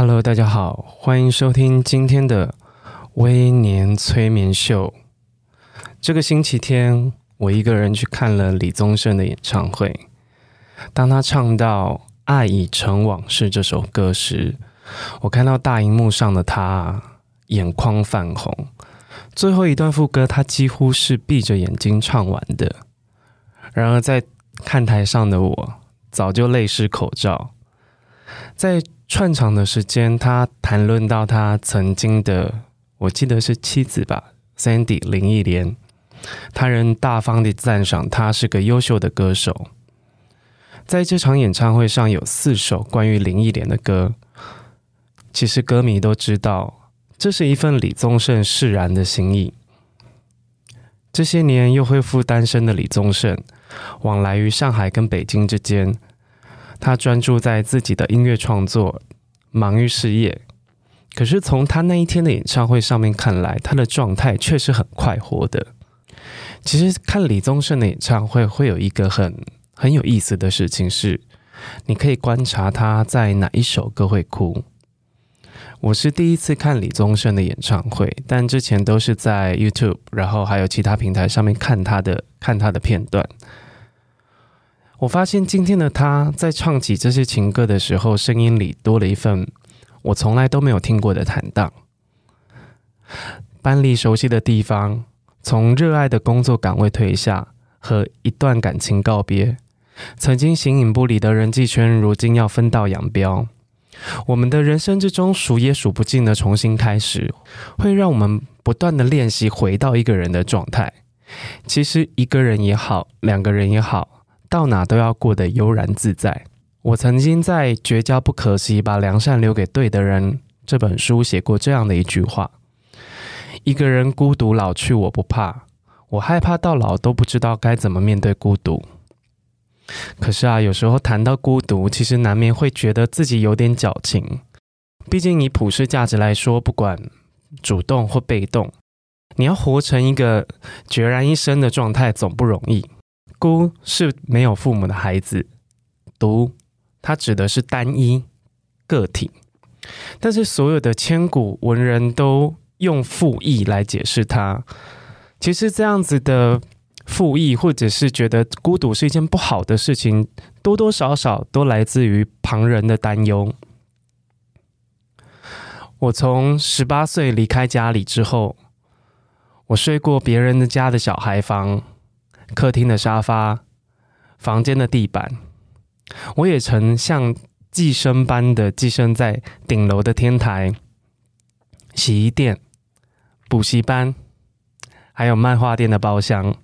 Hello，大家好，欢迎收听今天的微年催眠秀。这个星期天，我一个人去看了李宗盛的演唱会。当他唱到《爱已成往事》这首歌时，我看到大荧幕上的他，眼眶泛红。最后一段副歌，他几乎是闭着眼睛唱完的。然而，在看台上的我，早就泪湿口罩。在串场的时间，他谈论到他曾经的，我记得是妻子吧，Sandy 林忆莲，他人大方地赞赏他是个优秀的歌手。在这场演唱会上，有四首关于林忆莲的歌，其实歌迷都知道。这是一份李宗盛释然的心意。这些年又恢复单身的李宗盛，往来于上海跟北京之间，他专注在自己的音乐创作，忙于事业。可是从他那一天的演唱会上面看来，他的状态却是很快活的。其实看李宗盛的演唱会，会有一个很很有意思的事情是，你可以观察他在哪一首歌会哭。我是第一次看李宗盛的演唱会，但之前都是在 YouTube，然后还有其他平台上面看他的看他的片段。我发现今天的他在唱起这些情歌的时候，声音里多了一份我从来都没有听过的坦荡。搬离熟悉的地方，从热爱的工作岗位退下，和一段感情告别，曾经形影不离的人际圈，如今要分道扬镳。我们的人生之中数也数不尽的重新开始，会让我们不断的练习回到一个人的状态。其实一个人也好，两个人也好，到哪都要过得悠然自在。我曾经在《绝交不可惜，把良善留给对的人》这本书写过这样的一句话：一个人孤独老去，我不怕，我害怕到老都不知道该怎么面对孤独。可是啊，有时候谈到孤独，其实难免会觉得自己有点矫情。毕竟以普世价值来说，不管主动或被动，你要活成一个孑然一身的状态总不容易。孤是没有父母的孩子，独它指的是单一个体。但是所有的千古文人都用复义来解释它。其实这样子的。复义，或者是觉得孤独是一件不好的事情，多多少少都来自于旁人的担忧。我从十八岁离开家里之后，我睡过别人的家的小孩房、客厅的沙发、房间的地板，我也曾像寄生般的寄生在顶楼的天台、洗衣店、补习班，还有漫画店的包厢。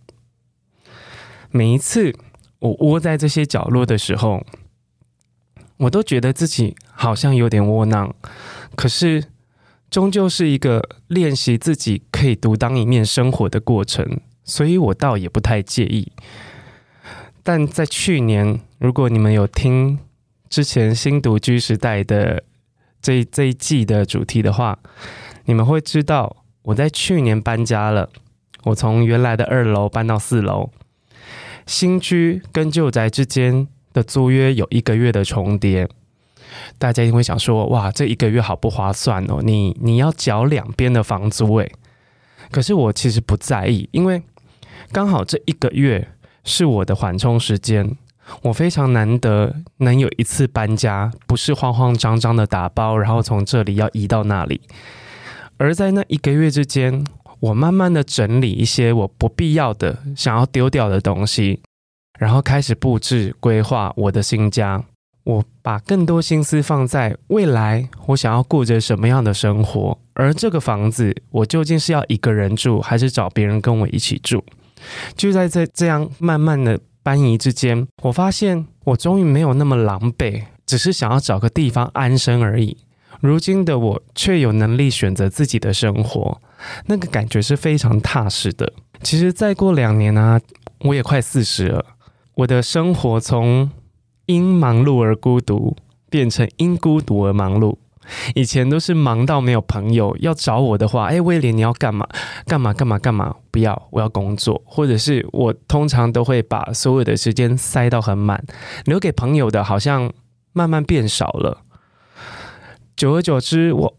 每一次我窝在这些角落的时候，我都觉得自己好像有点窝囊。可是，终究是一个练习自己可以独当一面生活的过程，所以我倒也不太介意。但在去年，如果你们有听之前新独居时代的这这一季的主题的话，你们会知道我在去年搬家了。我从原来的二楼搬到四楼。新居跟旧宅之间的租约有一个月的重叠，大家一定会想说：哇，这一个月好不划算哦！你你要缴两边的房租诶。可是我其实不在意，因为刚好这一个月是我的缓冲时间，我非常难得能有一次搬家，不是慌慌张张的打包，然后从这里要移到那里，而在那一个月之间。我慢慢的整理一些我不必要的、想要丢掉的东西，然后开始布置规划我的新家。我把更多心思放在未来，我想要过着什么样的生活，而这个房子我究竟是要一个人住，还是找别人跟我一起住？就在这这样慢慢的搬移之间，我发现我终于没有那么狼狈，只是想要找个地方安身而已。如今的我却有能力选择自己的生活，那个感觉是非常踏实的。其实再过两年啊，我也快四十了，我的生活从因忙碌而孤独，变成因孤独而忙碌。以前都是忙到没有朋友要找我的话，哎，威廉你要干嘛？干嘛干嘛干嘛？不要，我要工作。或者是我通常都会把所有的时间塞到很满，留给朋友的好像慢慢变少了。久而久之，我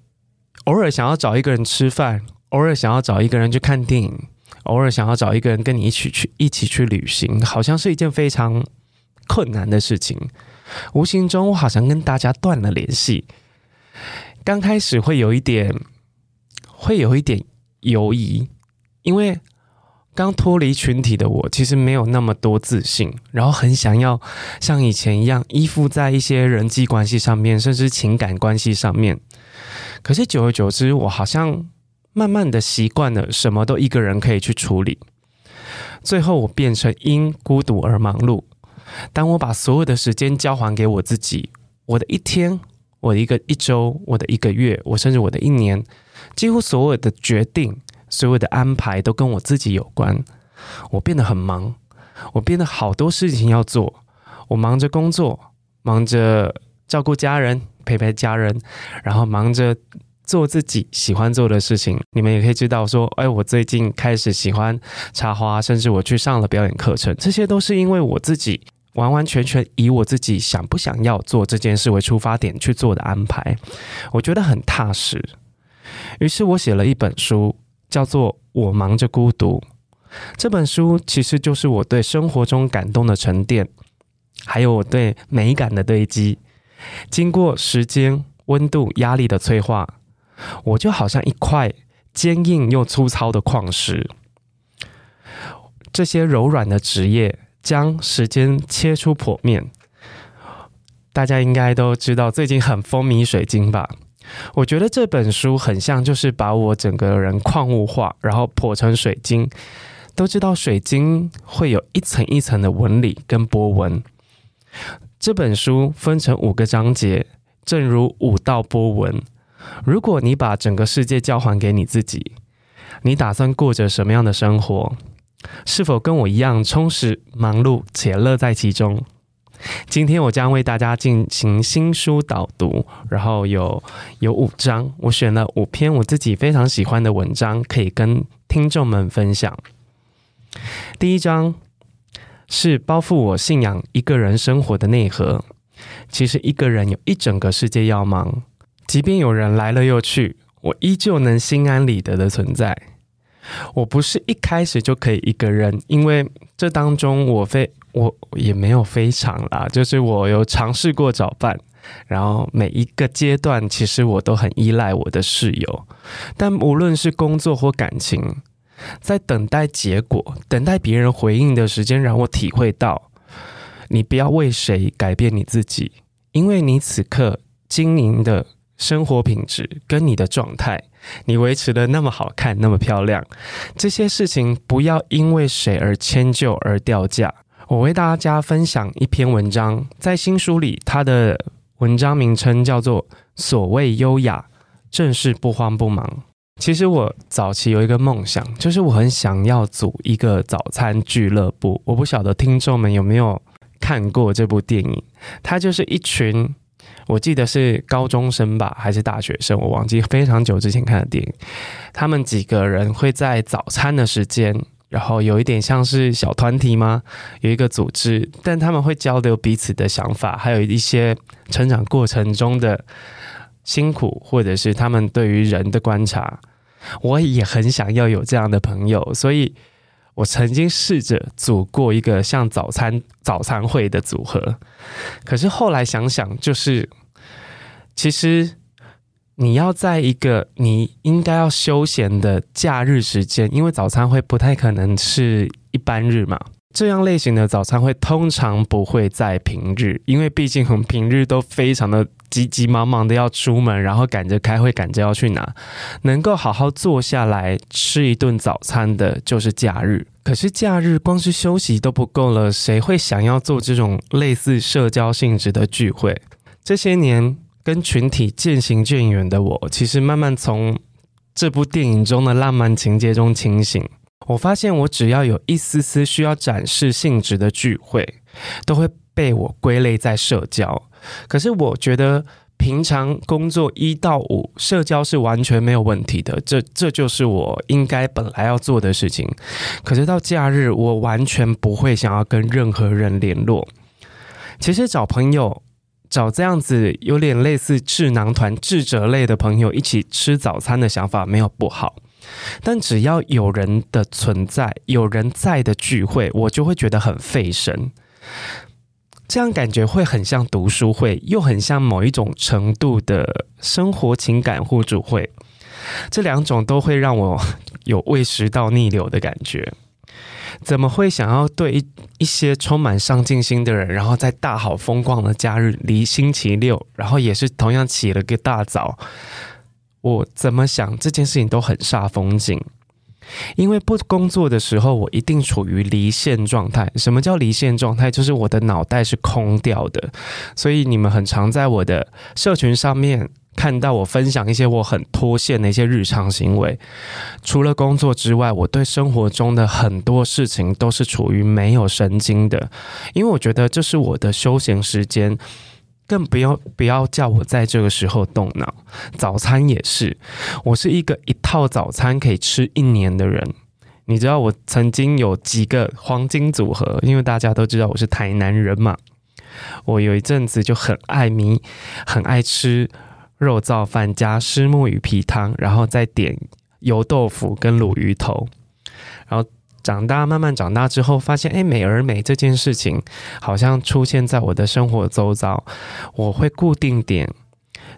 偶尔想要找一个人吃饭，偶尔想要找一个人去看电影，偶尔想要找一个人跟你一起去一起去旅行，好像是一件非常困难的事情。无形中，我好像跟大家断了联系。刚开始会有一点，会有一点犹疑，因为刚脱离群体的我，其实没有那么多自信，然后很想要像以前一样依附在一些人际关系上面，甚至情感关系上面。可是久而久之，我好像慢慢的习惯了，什么都一个人可以去处理。最后，我变成因孤独而忙碌。当我把所有的时间交还给我自己，我的一天。我的一个一周，我的一个月，我甚至我的一年，几乎所有的决定，所有的安排都跟我自己有关。我变得很忙，我变得好多事情要做。我忙着工作，忙着照顾家人，陪陪家人，然后忙着做自己喜欢做的事情。你们也可以知道说，哎，我最近开始喜欢插花，甚至我去上了表演课程，这些都是因为我自己。完完全全以我自己想不想要做这件事为出发点去做的安排，我觉得很踏实。于是我写了一本书，叫做《我忙着孤独》。这本书其实就是我对生活中感动的沉淀，还有我对美感的堆积。经过时间、温度、压力的催化，我就好像一块坚硬又粗糙的矿石。这些柔软的职业。将时间切出剖面，大家应该都知道最近很风靡水晶吧？我觉得这本书很像，就是把我整个人矿物化，然后剖成水晶。都知道水晶会有一层一层的纹理跟波纹。这本书分成五个章节，正如五道波纹。如果你把整个世界交还给你自己，你打算过着什么样的生活？是否跟我一样充实、忙碌且乐在其中？今天我将为大家进行新书导读，然后有有五章，我选了五篇我自己非常喜欢的文章，可以跟听众们分享。第一章是包覆我信仰一个人生活的内核。其实一个人有一整个世界要忙，即便有人来了又去，我依旧能心安理得的存在。我不是一开始就可以一个人，因为这当中我非我也没有非常啦，就是我有尝试过找伴，然后每一个阶段其实我都很依赖我的室友，但无论是工作或感情，在等待结果、等待别人回应的时间，让我体会到，你不要为谁改变你自己，因为你此刻经营的生活品质跟你的状态。你维持的那么好看，那么漂亮，这些事情不要因为谁而迁就而掉价。我为大家分享一篇文章，在新书里，它的文章名称叫做《所谓优雅，正是不慌不忙》。其实我早期有一个梦想，就是我很想要组一个早餐俱乐部。我不晓得听众们有没有看过这部电影，它就是一群。我记得是高中生吧，还是大学生？我忘记非常久之前看的电影。他们几个人会在早餐的时间，然后有一点像是小团体吗？有一个组织，但他们会交流彼此的想法，还有一些成长过程中的辛苦，或者是他们对于人的观察。我也很想要有这样的朋友，所以。我曾经试着组过一个像早餐早餐会的组合，可是后来想想，就是其实你要在一个你应该要休闲的假日时间，因为早餐会不太可能是一般日嘛。这样类型的早餐会通常不会在平日，因为毕竟我们平日都非常的急急忙忙的要出门，然后赶着开会，赶着要去哪，能够好好坐下来吃一顿早餐的，就是假日。可是假日光是休息都不够了，谁会想要做这种类似社交性质的聚会？这些年跟群体渐行渐远的我，其实慢慢从这部电影中的浪漫情节中清醒。我发现，我只要有一丝丝需要展示性质的聚会，都会被我归类在社交。可是，我觉得平常工作一到五，社交是完全没有问题的。这这就是我应该本来要做的事情。可是到假日，我完全不会想要跟任何人联络。其实找朋友，找这样子有点类似智囊团、智者类的朋友一起吃早餐的想法没有不好。但只要有人的存在，有人在的聚会，我就会觉得很费神。这样感觉会很像读书会，又很像某一种程度的生活情感互助会。这两种都会让我 有胃食道逆流的感觉。怎么会想要对一一些充满上进心的人，然后在大好风光的假日离星期六，然后也是同样起了个大早？我怎么想这件事情都很煞风景，因为不工作的时候，我一定处于离线状态。什么叫离线状态？就是我的脑袋是空掉的。所以你们很常在我的社群上面看到我分享一些我很脱线的一些日常行为。除了工作之外，我对生活中的很多事情都是处于没有神经的，因为我觉得这是我的休闲时间。更不要不要叫我在这个时候动脑。早餐也是，我是一个一套早餐可以吃一年的人。你知道我曾经有几个黄金组合，因为大家都知道我是台南人嘛。我有一阵子就很爱迷，很爱吃肉燥饭加虱目鱼皮汤，然后再点油豆腐跟卤鱼头，长大，慢慢长大之后，发现，哎，美而美这件事情好像出现在我的生活周遭。我会固定点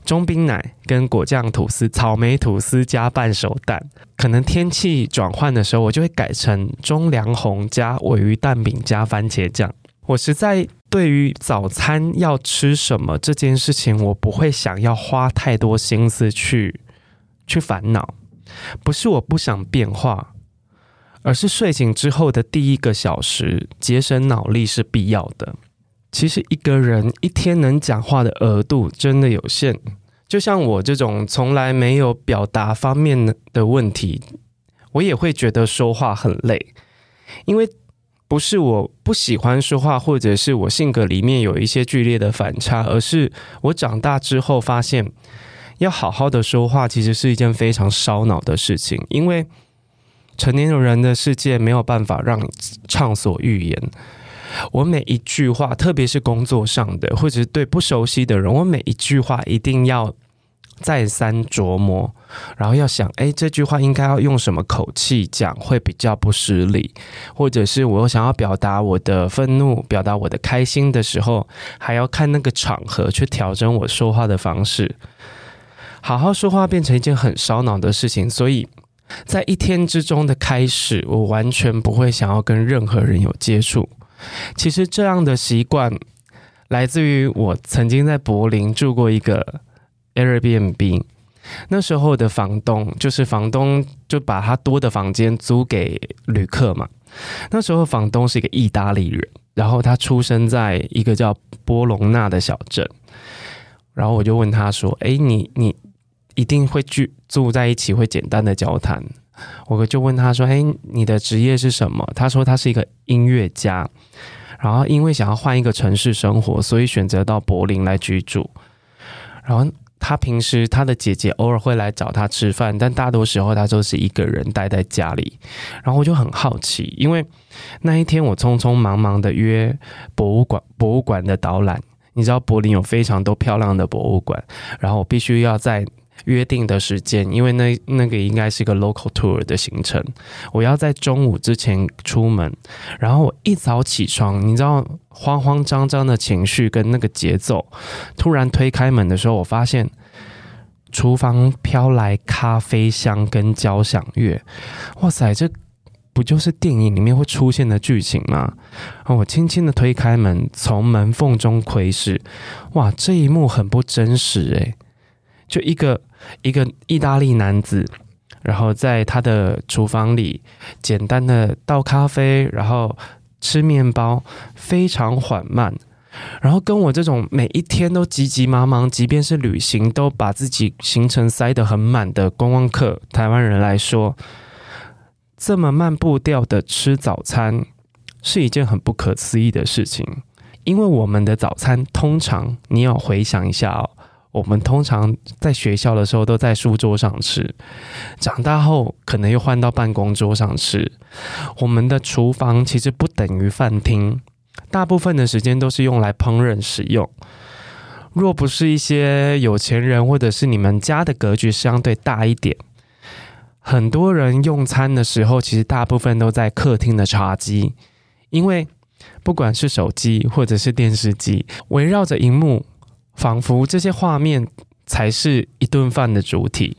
中冰奶跟果酱吐司、草莓吐司加半熟蛋。可能天气转换的时候，我就会改成中凉红加尾鱼蛋饼加番茄酱。我实在对于早餐要吃什么这件事情，我不会想要花太多心思去去烦恼。不是我不想变化。而是睡醒之后的第一个小时，节省脑力是必要的。其实一个人一天能讲话的额度真的有限，就像我这种从来没有表达方面的问题，我也会觉得说话很累。因为不是我不喜欢说话，或者是我性格里面有一些剧烈的反差，而是我长大之后发现，要好好的说话，其实是一件非常烧脑的事情，因为。成年人的世界没有办法让你畅所欲言。我每一句话，特别是工作上的，或者是对不熟悉的人，我每一句话一定要再三琢磨，然后要想，哎，这句话应该要用什么口气讲会比较不失礼，或者是我想要表达我的愤怒、表达我的开心的时候，还要看那个场合去调整我说话的方式。好好说话变成一件很烧脑的事情，所以。在一天之中的开始，我完全不会想要跟任何人有接触。其实这样的习惯来自于我曾经在柏林住过一个 Airbnb，那时候的房东就是房东就把他多的房间租给旅客嘛。那时候房东是一个意大利人，然后他出生在一个叫波隆纳的小镇。然后我就问他说：“诶，你你？”一定会聚住在一起，会简单的交谈。我就问他说：“哎，你的职业是什么？”他说他是一个音乐家，然后因为想要换一个城市生活，所以选择到柏林来居住。然后他平时他的姐姐偶尔会来找他吃饭，但大多时候他都是一个人待在家里。然后我就很好奇，因为那一天我匆匆忙忙的约博物馆，博物馆的导览。你知道柏林有非常多漂亮的博物馆，然后我必须要在。约定的时间，因为那那个应该是一个 local tour 的行程，我要在中午之前出门，然后我一早起床，你知道慌慌张张的情绪跟那个节奏，突然推开门的时候，我发现厨房飘来咖啡香跟交响乐，哇塞，这不就是电影里面会出现的剧情吗？我轻轻的推开门，从门缝中窥视，哇，这一幕很不真实诶，就一个。一个意大利男子，然后在他的厨房里简单的倒咖啡，然后吃面包，非常缓慢。然后跟我这种每一天都急急忙忙，即便是旅行都把自己行程塞得很满的观光客台湾人来说，这么慢步调的吃早餐是一件很不可思议的事情。因为我们的早餐通常，你要回想一下哦，我们通常在学校的时候都在书桌上吃，长大后可能又换到办公桌上吃。我们的厨房其实不等于饭厅。大部分的时间都是用来烹饪使用。若不是一些有钱人，或者是你们家的格局相对大一点，很多人用餐的时候，其实大部分都在客厅的茶几，因为不管是手机或者是电视机，围绕着荧幕，仿佛这些画面才是一顿饭的主体。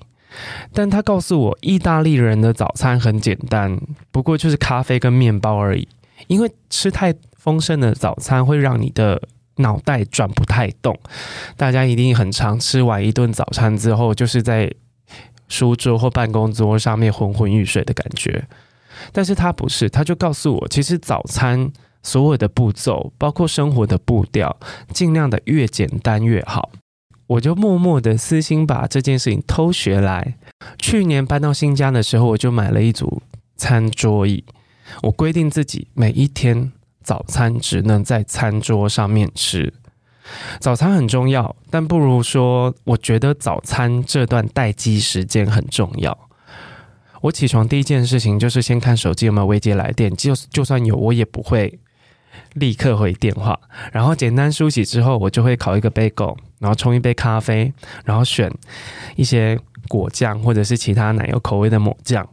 但他告诉我，意大利人的早餐很简单，不过就是咖啡跟面包而已，因为吃太。丰盛的早餐会让你的脑袋转不太动，大家一定很常吃完一顿早餐之后，就是在书桌或办公桌上面昏昏欲睡的感觉。但是他不是，他就告诉我，其实早餐所有的步骤，包括生活的步调，尽量的越简单越好。我就默默的私心把这件事情偷学来。去年搬到新家的时候，我就买了一组餐桌椅，我规定自己每一天。早餐只能在餐桌上面吃。早餐很重要，但不如说，我觉得早餐这段待机时间很重要。我起床第一件事情就是先看手机有没有未接来电，就就算有，我也不会立刻回电话。然后简单梳洗之后，我就会烤一个 bagel，然后冲一杯咖啡，然后选一些果酱或者是其他奶油口味的抹酱。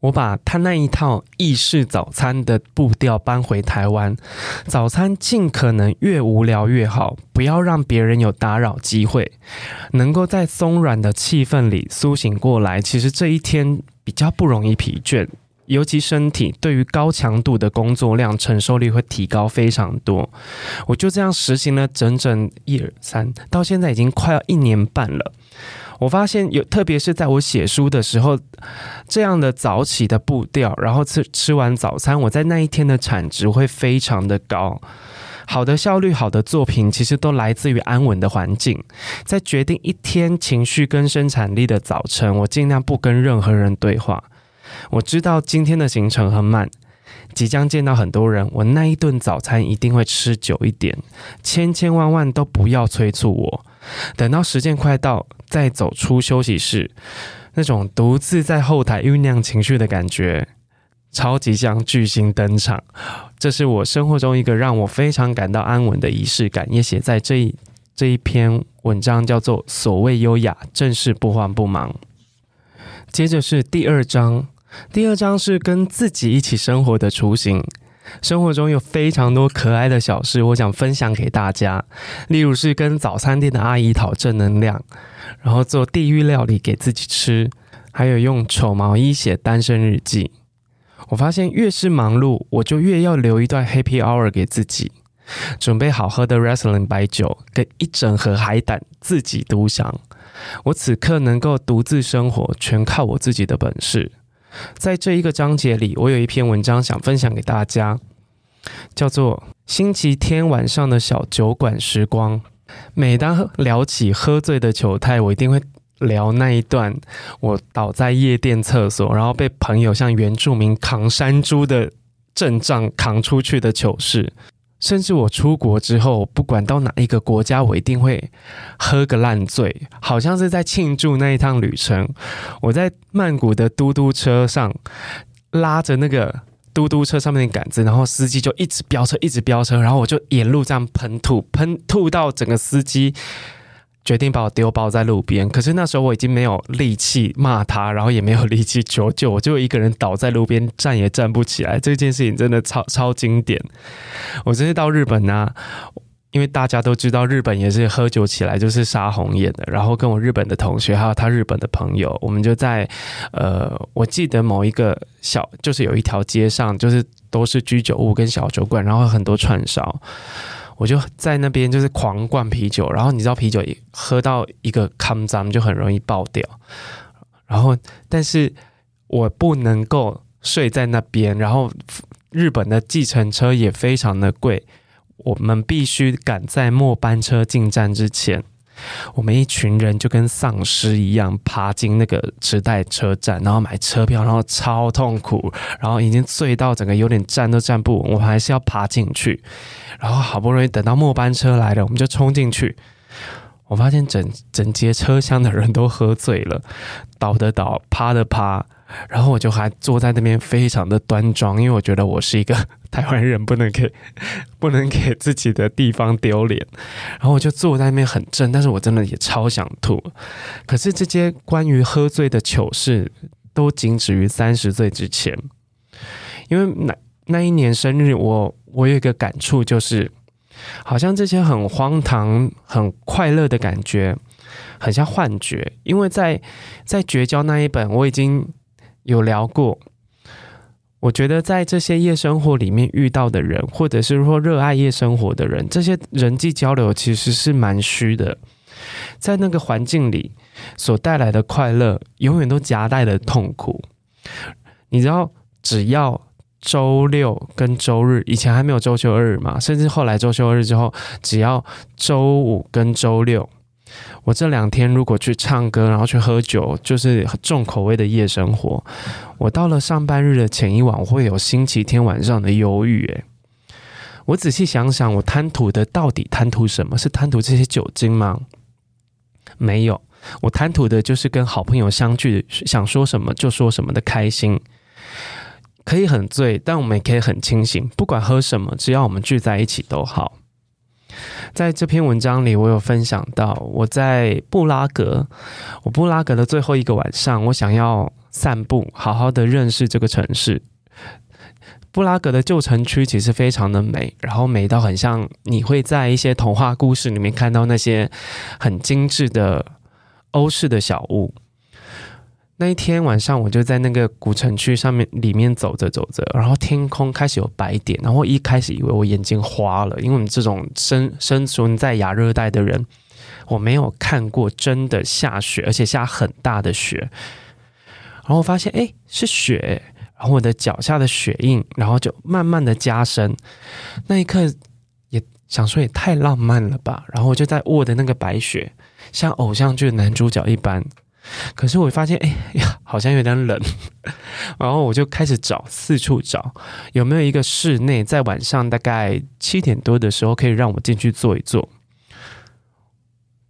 我把他那一套意式早餐的步调搬回台湾，早餐尽可能越无聊越好，不要让别人有打扰机会，能够在松软的气氛里苏醒过来。其实这一天比较不容易疲倦，尤其身体对于高强度的工作量承受力会提高非常多。我就这样实行了整整一二三，到现在已经快要一年半了。我发现有，特别是在我写书的时候，这样的早起的步调，然后吃吃完早餐，我在那一天的产值会非常的高。好的效率、好的作品，其实都来自于安稳的环境。在决定一天情绪跟生产力的早晨，我尽量不跟任何人对话。我知道今天的行程很满，即将见到很多人，我那一顿早餐一定会吃久一点。千千万万都不要催促我。等到时间快到，再走出休息室，那种独自在后台酝酿情绪的感觉，超级像巨星登场。这是我生活中一个让我非常感到安稳的仪式感，也写在这一这一篇文章，叫做《所谓优雅，正是不慌不忙》。接着是第二章，第二章是跟自己一起生活的雏形。生活中有非常多可爱的小事，我想分享给大家。例如是跟早餐店的阿姨讨正能量，然后做地狱料理给自己吃，还有用丑毛衣写单身日记。我发现越是忙碌，我就越要留一段 happy hour 给自己，准备好喝的 wrestling 白酒跟一整盒海胆自己独享。我此刻能够独自生活，全靠我自己的本事。在这一个章节里，我有一篇文章想分享给大家，叫做《星期天晚上的小酒馆时光》。每当聊起喝醉的糗态，我一定会聊那一段我倒在夜店厕所，然后被朋友像原住民扛山猪的阵仗扛出去的糗事。甚至我出国之后，不管到哪一个国家，我一定会喝个烂醉，好像是在庆祝那一趟旅程。我在曼谷的嘟嘟车上拉着那个嘟嘟车上面的杆子，然后司机就一直飙车，一直飙车，然后我就沿路这样喷吐，喷吐到整个司机。决定把我丢包在路边，可是那时候我已经没有力气骂他，然后也没有力气求救，我就一个人倒在路边，站也站不起来。这件事情真的超超经典。我这次到日本呢、因为大家都知道日本也是喝酒起来就是杀红眼的，然后跟我日本的同学还有他日本的朋友，我们就在呃，我记得某一个小，就是有一条街上，就是都是居酒屋跟小酒馆，然后很多串烧。我就在那边就是狂灌啤酒，然后你知道啤酒一喝到一个康张就很容易爆掉，然后但是我不能够睡在那边，然后日本的计程车也非常的贵，我们必须赶在末班车进站之前。我们一群人就跟丧尸一样爬进那个池袋车站，然后买车票，然后超痛苦，然后已经醉到整个有点站都站不稳，我们还是要爬进去，然后好不容易等到末班车来了，我们就冲进去。我发现整整节车厢的人都喝醉了，倒的倒，趴的趴。然后我就还坐在那边，非常的端庄，因为我觉得我是一个 台湾人，不能给 不能给自己的地方丢脸。然后我就坐在那边很正，但是我真的也超想吐。可是这些关于喝醉的糗事，都仅止于三十岁之前。因为那那一年生日我，我有一个感触，就是好像这些很荒唐、很快乐的感觉，很像幻觉。因为在在绝交那一本，我已经。有聊过，我觉得在这些夜生活里面遇到的人，或者是说热爱夜生活的人，这些人际交流其实是蛮虚的，在那个环境里所带来的快乐，永远都夹带的痛苦。你知道，只要周六跟周日，以前还没有周休日嘛，甚至后来周休日之后，只要周五跟周六。我这两天如果去唱歌，然后去喝酒，就是重口味的夜生活。我到了上班日的前一晚，我会有星期天晚上的忧郁。诶，我仔细想想，我贪图的到底贪图什么？是贪图这些酒精吗？没有，我贪图的就是跟好朋友相聚，想说什么就说什么的开心。可以很醉，但我们也可以很清醒。不管喝什么，只要我们聚在一起都好。在这篇文章里，我有分享到我在布拉格，我布拉格的最后一个晚上，我想要散步，好好的认识这个城市。布拉格的旧城区其实非常的美，然后美到很像你会在一些童话故事里面看到那些很精致的欧式的小屋。那一天晚上，我就在那个古城区上面里面走着走着，然后天空开始有白点，然后一开始以为我眼睛花了，因为我们这种生生存在亚热带的人，我没有看过真的下雪，而且下很大的雪。然后我发现，哎，是雪，然后我的脚下的雪印，然后就慢慢的加深。那一刻也想说，也太浪漫了吧。然后我就在握的那个白雪，像偶像剧的男主角一般。可是我发现，哎呀，好像有点冷，然后我就开始找，四处找，有没有一个室内，在晚上大概七点多的时候，可以让我进去坐一坐。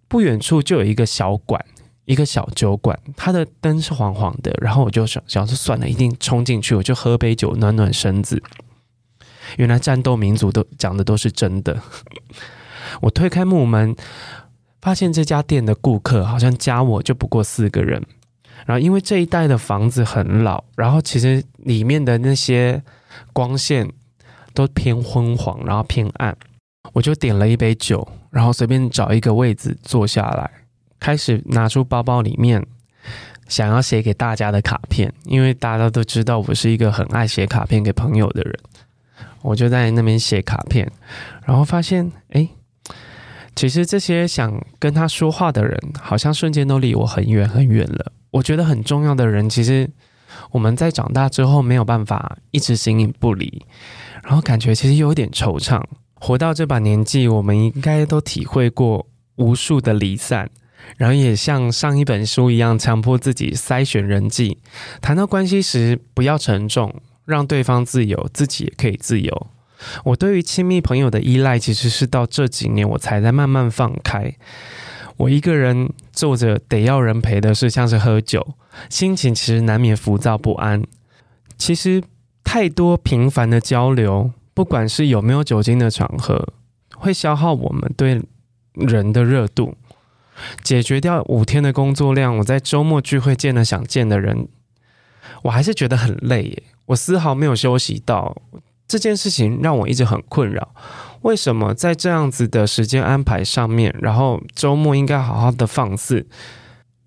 不远处就有一个小馆，一个小酒馆，它的灯是黄黄的，然后我就想，想说算了，一定冲进去，我就喝杯酒，暖暖身子。原来战斗民族都讲的都是真的。我推开木门。发现这家店的顾客好像加我就不过四个人，然后因为这一带的房子很老，然后其实里面的那些光线都偏昏黄，然后偏暗，我就点了一杯酒，然后随便找一个位置坐下来，开始拿出包包里面想要写给大家的卡片，因为大家都知道我是一个很爱写卡片给朋友的人，我就在那边写卡片，然后发现哎。其实这些想跟他说话的人，好像瞬间都离我很远很远了。我觉得很重要的人，其实我们在长大之后没有办法一直形影不离，然后感觉其实有点惆怅。活到这把年纪，我们应该都体会过无数的离散，然后也像上一本书一样，强迫自己筛选人际。谈到关系时，不要沉重，让对方自由，自己也可以自由。我对于亲密朋友的依赖，其实是到这几年我才在慢慢放开。我一个人做着得要人陪的事，像是喝酒，心情其实难免浮躁不安。其实太多频繁的交流，不管是有没有酒精的场合，会消耗我们对人的热度。解决掉五天的工作量，我在周末聚会见了想见的人，我还是觉得很累耶。我丝毫没有休息到。这件事情让我一直很困扰，为什么在这样子的时间安排上面，然后周末应该好好的放肆，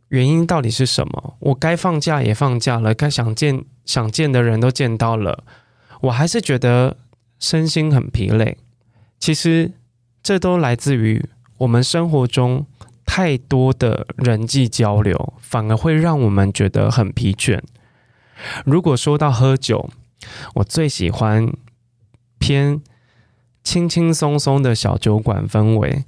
原因到底是什么？我该放假也放假了，该想见想见的人都见到了，我还是觉得身心很疲累。其实这都来自于我们生活中太多的人际交流，反而会让我们觉得很疲倦。如果说到喝酒，我最喜欢。偏轻轻松松的小酒馆氛围。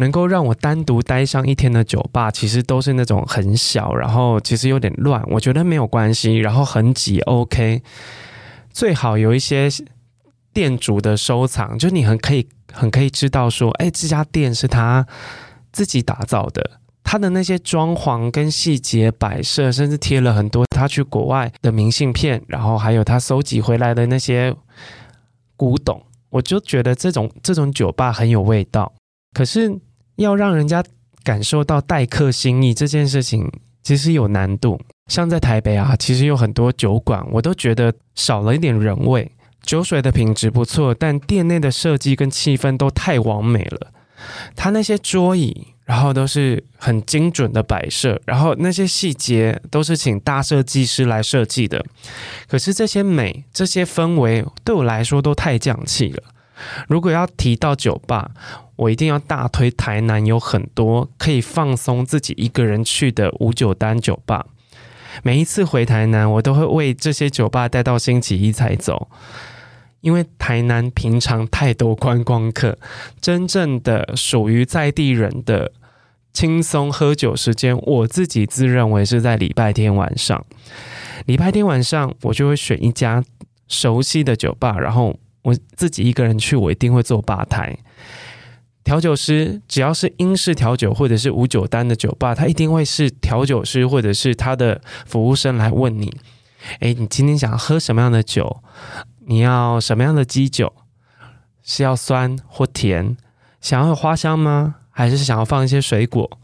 能够让我单独待上一天的酒吧，其实都是那种很小，然后其实有点乱，我觉得没有关系，然后很挤，OK。最好有一些店主的收藏，就你很可以很可以知道说，哎，这家店是他自己打造的，他的那些装潢跟细节摆设，甚至贴了很多他去国外的明信片，然后还有他收集回来的那些古董，我就觉得这种这种酒吧很有味道。可是。要让人家感受到待客心意这件事情，其实有难度。像在台北啊，其实有很多酒馆，我都觉得少了一点人味。酒水的品质不错，但店内的设计跟气氛都太完美了。他那些桌椅，然后都是很精准的摆设，然后那些细节都是请大设计师来设计的。可是这些美、这些氛围，对我来说都太匠气了。如果要提到酒吧，我一定要大推台南有很多可以放松自己一个人去的五九单酒吧。每一次回台南，我都会为这些酒吧带到星期一才走，因为台南平常太多观光客，真正的属于在地人的轻松喝酒时间，我自己自认为是在礼拜天晚上。礼拜天晚上，我就会选一家熟悉的酒吧，然后。我自己一个人去，我一定会坐吧台。调酒师只要是英式调酒或者是无酒单的酒吧，他一定会是调酒师或者是他的服务生来问你：诶，你今天想喝什么样的酒？你要什么样的基酒？是要酸或甜？想要花香吗？还是想要放一些水果？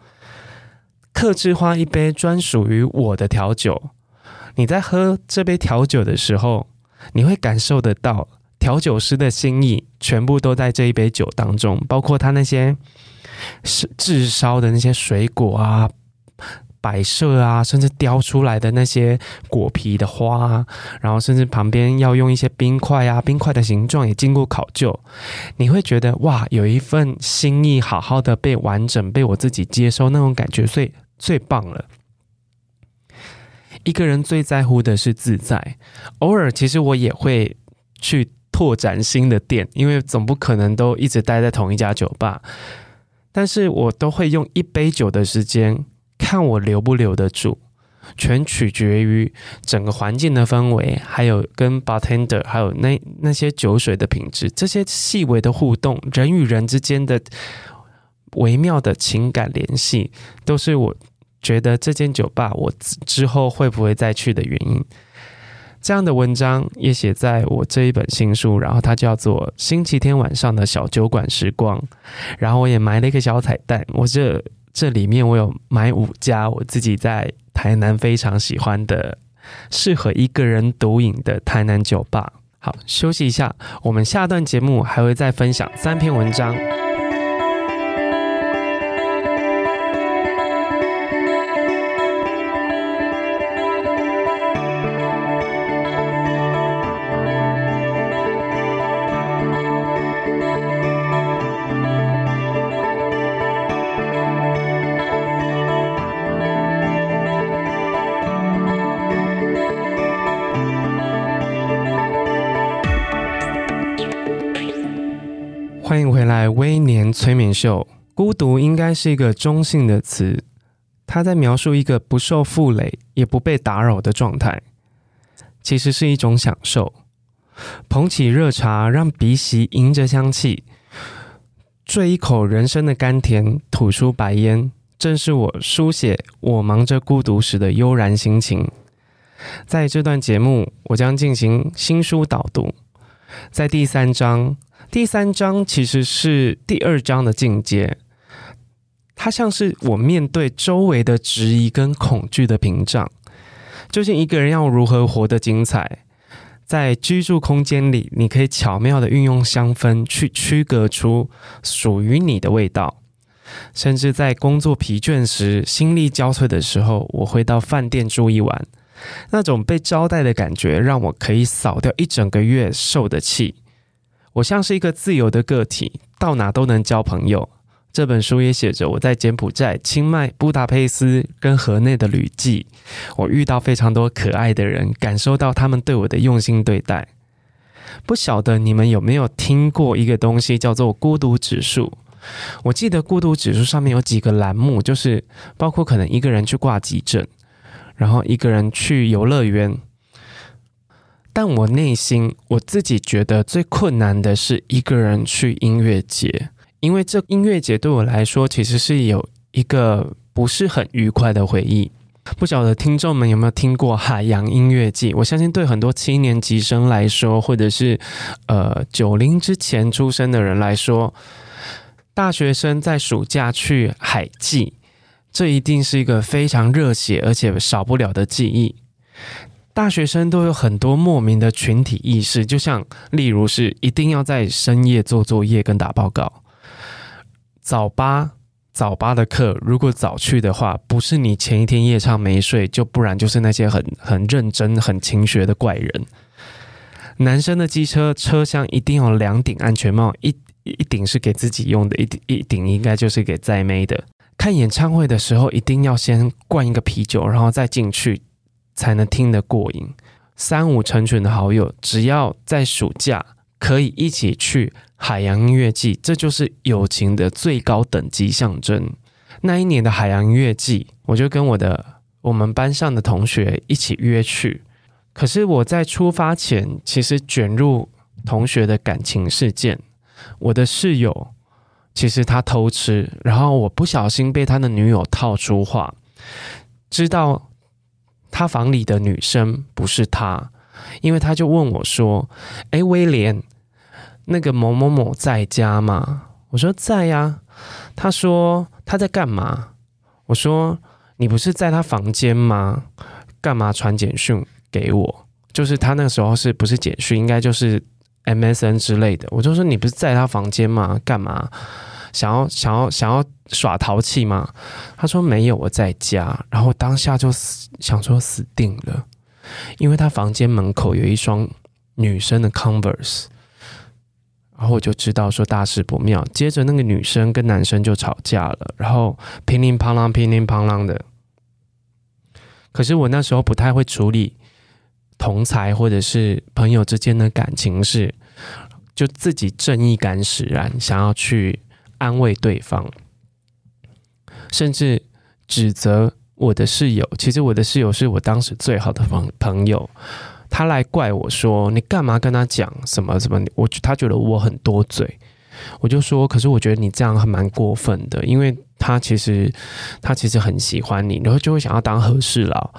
客制化一杯专属于我的调酒。你在喝这杯调酒的时候，你会感受得到。调酒师的心意全部都在这一杯酒当中，包括他那些是炙烧的那些水果啊、摆设啊，甚至雕出来的那些果皮的花啊，然后甚至旁边要用一些冰块啊，冰块的形状也经过考究，你会觉得哇，有一份心意好好的被完整被我自己接收，那种感觉最最棒了。一个人最在乎的是自在，偶尔其实我也会去。拓展新的店，因为总不可能都一直待在同一家酒吧。但是我都会用一杯酒的时间，看我留不留得住，全取决于整个环境的氛围，还有跟 bartender，还有那那些酒水的品质，这些细微的互动，人与人之间的微妙的情感联系，都是我觉得这间酒吧我之后会不会再去的原因。这样的文章也写在我这一本新书，然后它叫做《星期天晚上的小酒馆时光》，然后我也埋了一个小彩蛋，我这这里面我有买五家我自己在台南非常喜欢的、适合一个人独饮的台南酒吧。好，休息一下，我们下段节目还会再分享三篇文章。催眠秀。孤独应该是一个中性的词，它在描述一个不受负累也不被打扰的状态，其实是一种享受。捧起热茶，让鼻息迎着香气，啜一口人生的甘甜，吐出白烟，正是我书写我忙着孤独时的悠然心情。在这段节目，我将进行新书导读，在第三章。第三章其实是第二章的进阶，它像是我面对周围的质疑跟恐惧的屏障。究竟一个人要如何活得精彩？在居住空间里，你可以巧妙的运用香氛去区隔出属于你的味道。甚至在工作疲倦时、心力交瘁的时候，我会到饭店住一晚，那种被招待的感觉，让我可以扫掉一整个月受的气。我像是一个自由的个体，到哪都能交朋友。这本书也写着我在柬埔寨、清迈、布达佩斯跟河内的旅记。我遇到非常多可爱的人，感受到他们对我的用心对待。不晓得你们有没有听过一个东西叫做孤独指数？我记得孤独指数上面有几个栏目，就是包括可能一个人去挂急诊，然后一个人去游乐园。但我内心我自己觉得最困难的是一个人去音乐节，因为这音乐节对我来说其实是有一个不是很愉快的回忆。不晓得听众们有没有听过海洋音乐季？我相信对很多七年级生来说，或者是呃九零之前出生的人来说。大学生在暑假去海季，这一定是一个非常热血而且少不了的记忆。大学生都有很多莫名的群体意识，就像例如是一定要在深夜做作业跟打报告。早八早八的课，如果早去的话，不是你前一天夜唱没睡，就不然就是那些很很认真、很勤学的怪人。男生的机车车厢一定要两顶安全帽一。一顶是给自己用的，一顶一顶应该就是给在妹的。看演唱会的时候，一定要先灌一个啤酒，然后再进去，才能听得过瘾。三五成群的好友，只要在暑假可以一起去海洋音乐季，这就是友情的最高等级象征。那一年的海洋音乐季，我就跟我的我们班上的同学一起约去。可是我在出发前，其实卷入同学的感情事件。我的室友其实他偷吃，然后我不小心被他的女友套出话，知道他房里的女生不是他，因为他就问我说：“哎，威廉，那个某某某在家吗？”我说在呀。他说他在干嘛？我说你不是在他房间吗？干嘛传简讯给我？就是他那时候是不是简讯？应该就是。MSN 之类的，我就说你不是在他房间吗？干嘛？想要想要想要耍淘气吗？他说没有，我在家。然后当下就死想说死定了，因为他房间门口有一双女生的 Converse，然后我就知道说大事不妙。接着那个女生跟男生就吵架了，然后乒铃乓啷乒铃乓啷的。可是我那时候不太会处理。同才或者是朋友之间的感情是，就自己正义感使然，想要去安慰对方，甚至指责我的室友。其实我的室友是我当时最好的朋朋友，他来怪我说：“你干嘛跟他讲什么什么？”我他觉得我很多嘴，我就说：“可是我觉得你这样还蛮过分的，因为他其实他其实很喜欢你，然后就会想要当和事佬。”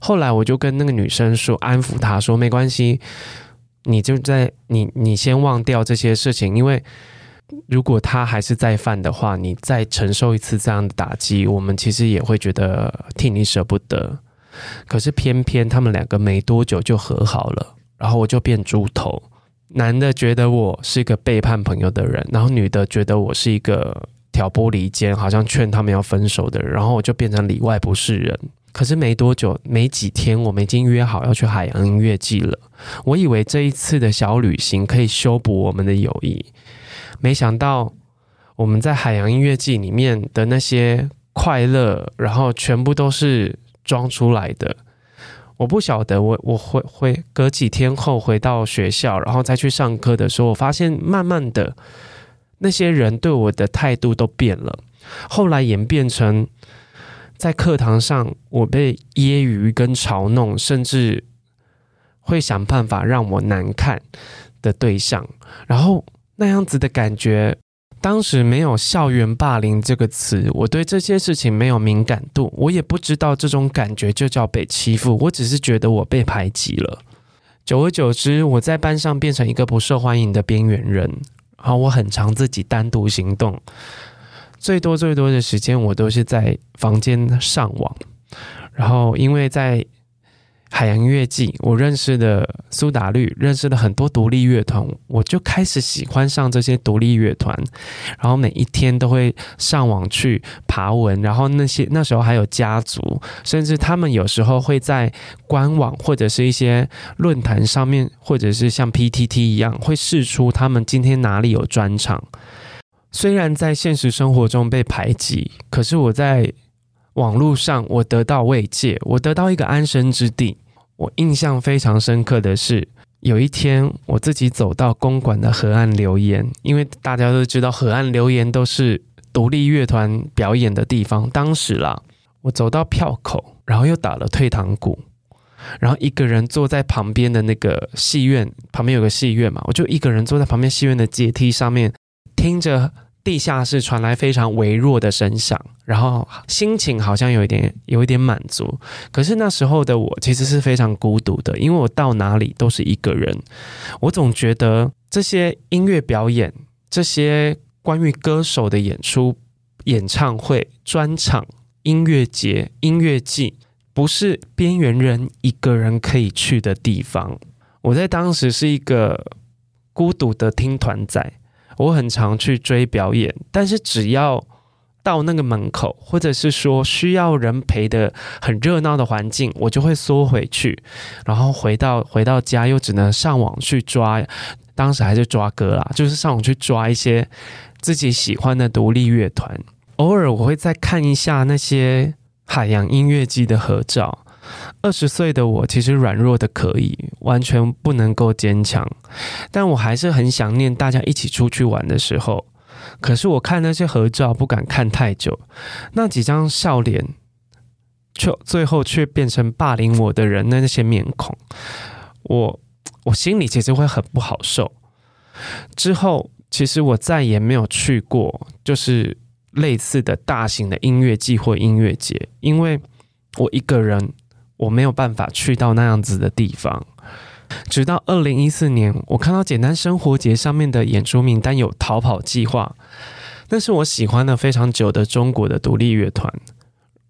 后来我就跟那个女生说，安抚她说没关系，你就在你你先忘掉这些事情，因为如果他还是再犯的话，你再承受一次这样的打击，我们其实也会觉得替你舍不得。可是偏偏他们两个没多久就和好了，然后我就变猪头，男的觉得我是一个背叛朋友的人，然后女的觉得我是一个挑拨离间，好像劝他们要分手的人，然后我就变成里外不是人。可是没多久，没几天，我们已经约好要去海洋音乐季了。我以为这一次的小旅行可以修补我们的友谊，没想到我们在海洋音乐季里面的那些快乐，然后全部都是装出来的。我不晓得我，我我会会隔几天后回到学校，然后再去上课的时候，我发现慢慢的那些人对我的态度都变了，后来演变成。在课堂上，我被揶揄跟嘲弄，甚至会想办法让我难看的对象。然后那样子的感觉，当时没有“校园霸凌”这个词，我对这些事情没有敏感度，我也不知道这种感觉就叫被欺负。我只是觉得我被排挤了。久而久之，我在班上变成一个不受欢迎的边缘人。然后我很常自己单独行动。最多最多的时间，我都是在房间上网。然后，因为在海洋音乐季，我认识的苏打绿，认识了很多独立乐团，我就开始喜欢上这些独立乐团。然后每一天都会上网去爬文，然后那些那时候还有家族，甚至他们有时候会在官网或者是一些论坛上面，或者是像 PTT 一样，会释出他们今天哪里有专场。虽然在现实生活中被排挤，可是我在网络上我得到慰藉，我得到一个安身之地。我印象非常深刻的是，有一天，我自己走到公馆的河岸留言，因为大家都知道河岸留言都是独立乐团表演的地方。当时啦，我走到票口，然后又打了退堂鼓，然后一个人坐在旁边的那个戏院旁边有个戏院嘛，我就一个人坐在旁边戏院的阶梯上面，听着。地下室传来非常微弱的声响，然后心情好像有一点有一点满足。可是那时候的我其实是非常孤独的，因为我到哪里都是一个人。我总觉得这些音乐表演、这些关于歌手的演出、演唱会、专场、音乐节、音乐季，不是边缘人一个人可以去的地方。我在当时是一个孤独的听团仔。我很常去追表演，但是只要到那个门口，或者是说需要人陪的很热闹的环境，我就会缩回去，然后回到回到家又只能上网去抓，当时还是抓歌啦，就是上网去抓一些自己喜欢的独立乐团，偶尔我会再看一下那些海洋音乐季的合照。二十岁的我其实软弱的可以，完全不能够坚强，但我还是很想念大家一起出去玩的时候。可是我看那些合照不敢看太久，那几张笑脸，却最后却变成霸凌我的人的那些面孔，我我心里其实会很不好受。之后其实我再也没有去过，就是类似的大型的音乐季或音乐节，因为我一个人。我没有办法去到那样子的地方，直到二零一四年，我看到简单生活节上面的演出名单有逃跑计划，那是我喜欢了非常久的中国的独立乐团。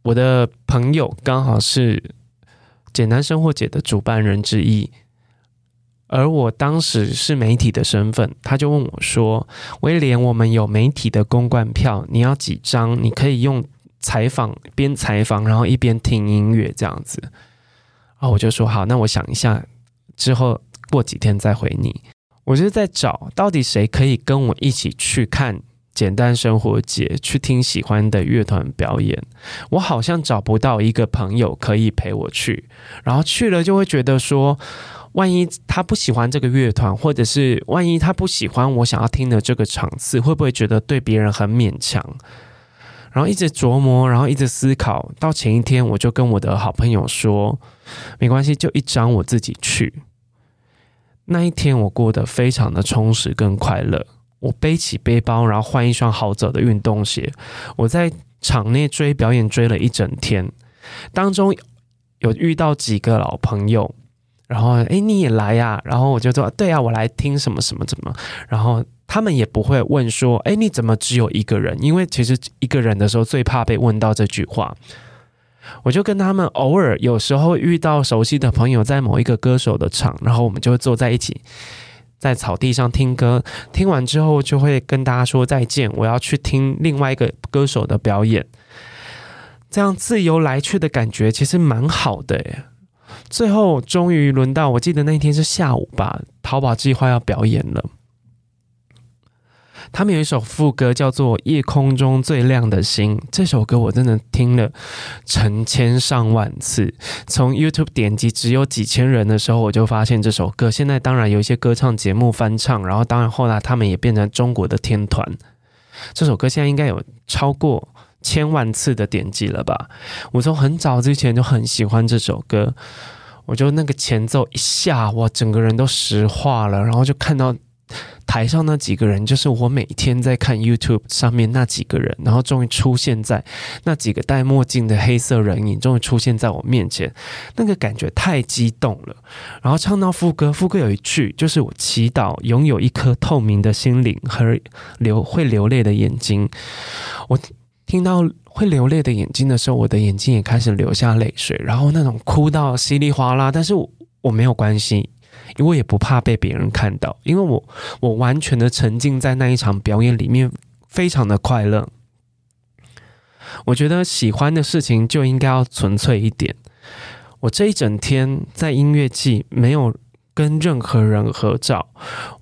我的朋友刚好是简单生活节的主办人之一，而我当时是媒体的身份，他就问我说：“威廉，我们有媒体的公关票，你要几张？你可以用。”采访边采访，然后一边听音乐这样子，然后我就说好，那我想一下，之后过几天再回你。我就在找到底谁可以跟我一起去看简单生活节，去听喜欢的乐团表演。我好像找不到一个朋友可以陪我去，然后去了就会觉得说，万一他不喜欢这个乐团，或者是万一他不喜欢我想要听的这个场次，会不会觉得对别人很勉强？然后一直琢磨，然后一直思考，到前一天我就跟我的好朋友说：“没关系，就一张我自己去。”那一天我过得非常的充实跟快乐。我背起背包，然后换一双好走的运动鞋。我在场内追表演追了一整天，当中有遇到几个老朋友，然后诶，你也来呀？然后我就说：“对啊，我来听什么什么什么。”然后。他们也不会问说：“哎，你怎么只有一个人？”因为其实一个人的时候最怕被问到这句话。我就跟他们偶尔有时候遇到熟悉的朋友在某一个歌手的场，然后我们就会坐在一起，在草地上听歌。听完之后就会跟大家说再见，我要去听另外一个歌手的表演。这样自由来去的感觉其实蛮好的耶。最后终于轮到，我记得那天是下午吧，逃跑计划要表演了。他们有一首副歌叫做《夜空中最亮的星》，这首歌我真的听了成千上万次。从 YouTube 点击只有几千人的时候，我就发现这首歌。现在当然有一些歌唱节目翻唱，然后当然后来他们也变成中国的天团。这首歌现在应该有超过千万次的点击了吧？我从很早之前就很喜欢这首歌，我就那个前奏一下，哇，整个人都石化了，然后就看到。台上那几个人，就是我每天在看 YouTube 上面那几个人，然后终于出现在那几个戴墨镜的黑色人影，终于出现在我面前，那个感觉太激动了。然后唱到副歌，副歌有一句就是“我祈祷拥有一颗透明的心灵和流会流泪的眼睛”。我听到会流泪的眼睛的时候，我的眼睛也开始流下泪水，然后那种哭到稀里哗啦，但是我我没有关系。因为我也不怕被别人看到，因为我我完全的沉浸在那一场表演里面，非常的快乐。我觉得喜欢的事情就应该要纯粹一点。我这一整天在音乐季没有跟任何人合照，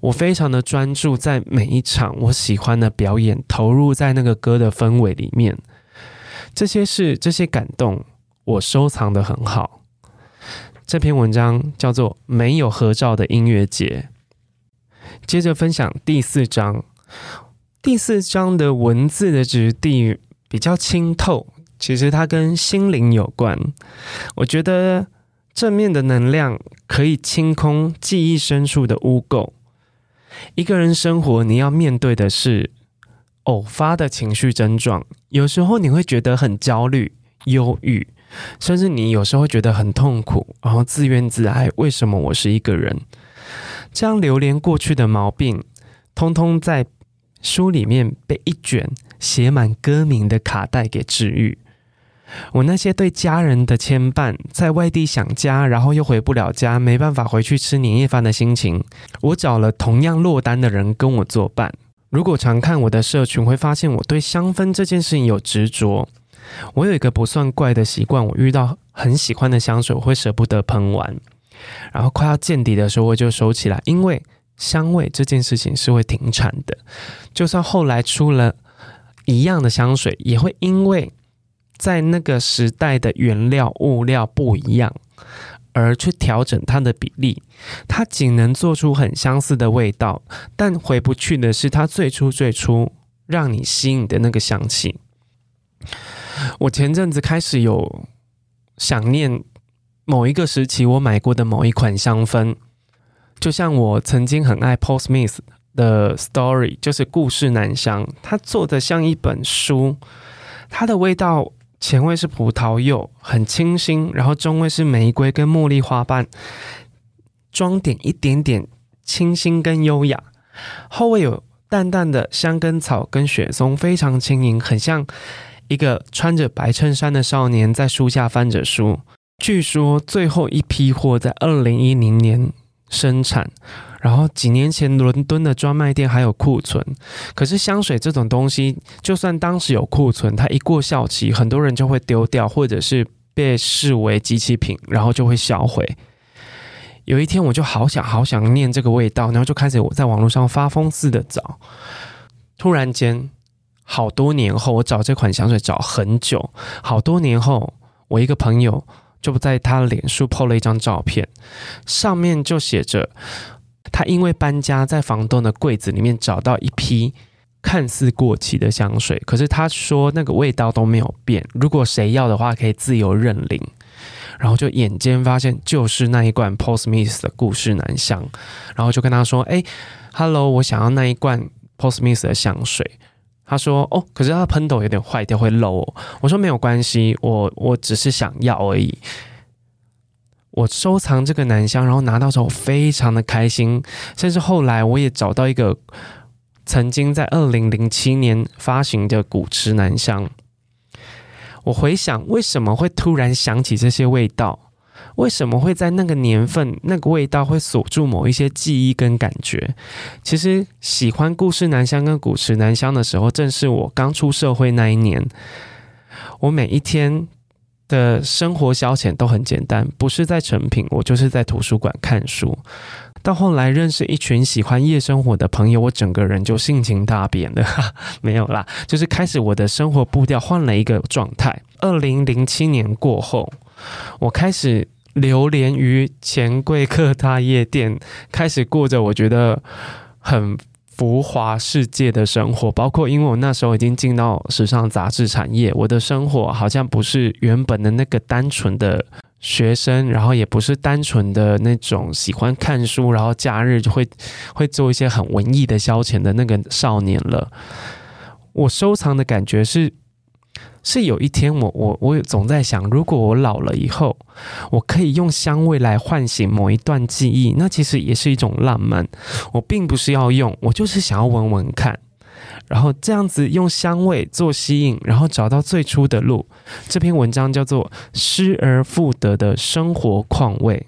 我非常的专注在每一场我喜欢的表演，投入在那个歌的氛围里面。这些事，这些感动，我收藏的很好。这篇文章叫做《没有合照的音乐节》。接着分享第四章。第四章的文字的质地比较清透，其实它跟心灵有关。我觉得正面的能量可以清空记忆深处的污垢。一个人生活，你要面对的是偶发的情绪症状。有时候你会觉得很焦虑、忧郁，甚至你有时候会觉得很痛苦，然后自怨自艾：为什么我是一个人？这样流连过去的毛病，通通在书里面被一卷写满歌名的卡带给治愈。我那些对家人的牵绊，在外地想家，然后又回不了家，没办法回去吃年夜饭的心情，我找了同样落单的人跟我作伴。如果常看我的社群，会发现我对香氛这件事情有执着。我有一个不算怪的习惯，我遇到很喜欢的香水，我会舍不得喷完，然后快要见底的时候，我就收起来，因为香味这件事情是会停产的。就算后来出了一样的香水，也会因为。在那个时代的原料物料不一样，而去调整它的比例，它仅能做出很相似的味道，但回不去的是它最初最初让你吸引的那个香气。我前阵子开始有想念某一个时期我买过的某一款香氛，就像我曾经很爱 Paul Smith 的 Story，就是故事男香，它做的像一本书，它的味道。前味是葡萄柚，很清新，然后中味是玫瑰跟茉莉花瓣，装点一点点清新跟优雅，后味有淡淡的香根草跟雪松，非常轻盈，很像一个穿着白衬衫的少年在树下翻着书。据说最后一批货在二零一零年生产。然后几年前，伦敦的专卖店还有库存。可是香水这种东西，就算当时有库存，它一过效期，很多人就会丢掉，或者是被视为机器品，然后就会销毁。有一天，我就好想好想念这个味道，然后就开始我在网络上发疯似的找。突然间，好多年后，我找这款香水找很久。好多年后，我一个朋友就在他脸书 po 了一张照片，上面就写着。他因为搬家，在房东的柜子里面找到一批看似过期的香水，可是他说那个味道都没有变。如果谁要的话，可以自由认领。然后就眼尖发现就是那一罐 Paul Smith 的故事男香，然后就跟他说：“哎，Hello，我想要那一罐 Paul Smith 的香水。”他说：“哦，可是他的喷头有点坏掉，会漏哦。”我说：“没有关系，我我只是想要而已。”我收藏这个男香，然后拿到之后非常的开心，甚至后来我也找到一个曾经在二零零七年发行的古驰男香。我回想为什么会突然想起这些味道，为什么会在那个年份那个味道会锁住某一些记忆跟感觉？其实喜欢故事男香跟古驰男香的时候，正是我刚出社会那一年，我每一天。的生活消遣都很简单，不是在成品，我就是在图书馆看书。到后来认识一群喜欢夜生活的朋友，我整个人就性情大变了。没有啦，就是开始我的生活步调换了一个状态。二零零七年过后，我开始流连于钱柜各大夜店，开始过着我觉得很。浮华世界的生活，包括因为我那时候已经进到时尚杂志产业，我的生活好像不是原本的那个单纯的学生，然后也不是单纯的那种喜欢看书，然后假日就会会做一些很文艺的消遣的那个少年了。我收藏的感觉是。是有一天我，我我我总在想，如果我老了以后，我可以用香味来唤醒某一段记忆，那其实也是一种浪漫。我并不是要用，我就是想要闻闻看，然后这样子用香味做吸引，然后找到最初的路。这篇文章叫做《失而复得的生活况味》，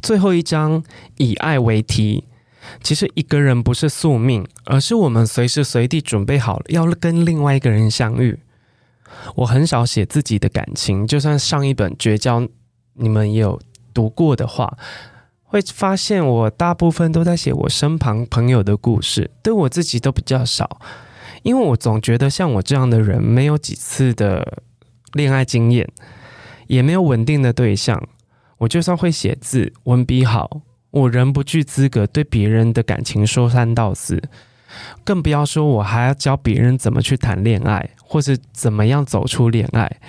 最后一章以爱为题。其实一个人不是宿命，而是我们随时随地准备好了要跟另外一个人相遇。我很少写自己的感情，就算上一本《绝交》，你们也有读过的话，会发现我大部分都在写我身旁朋友的故事，对我自己都比较少，因为我总觉得像我这样的人，没有几次的恋爱经验，也没有稳定的对象，我就算会写字，文笔好，我仍不具资格对别人的感情说三道四，更不要说我还要教别人怎么去谈恋爱，或是怎么样走出恋爱。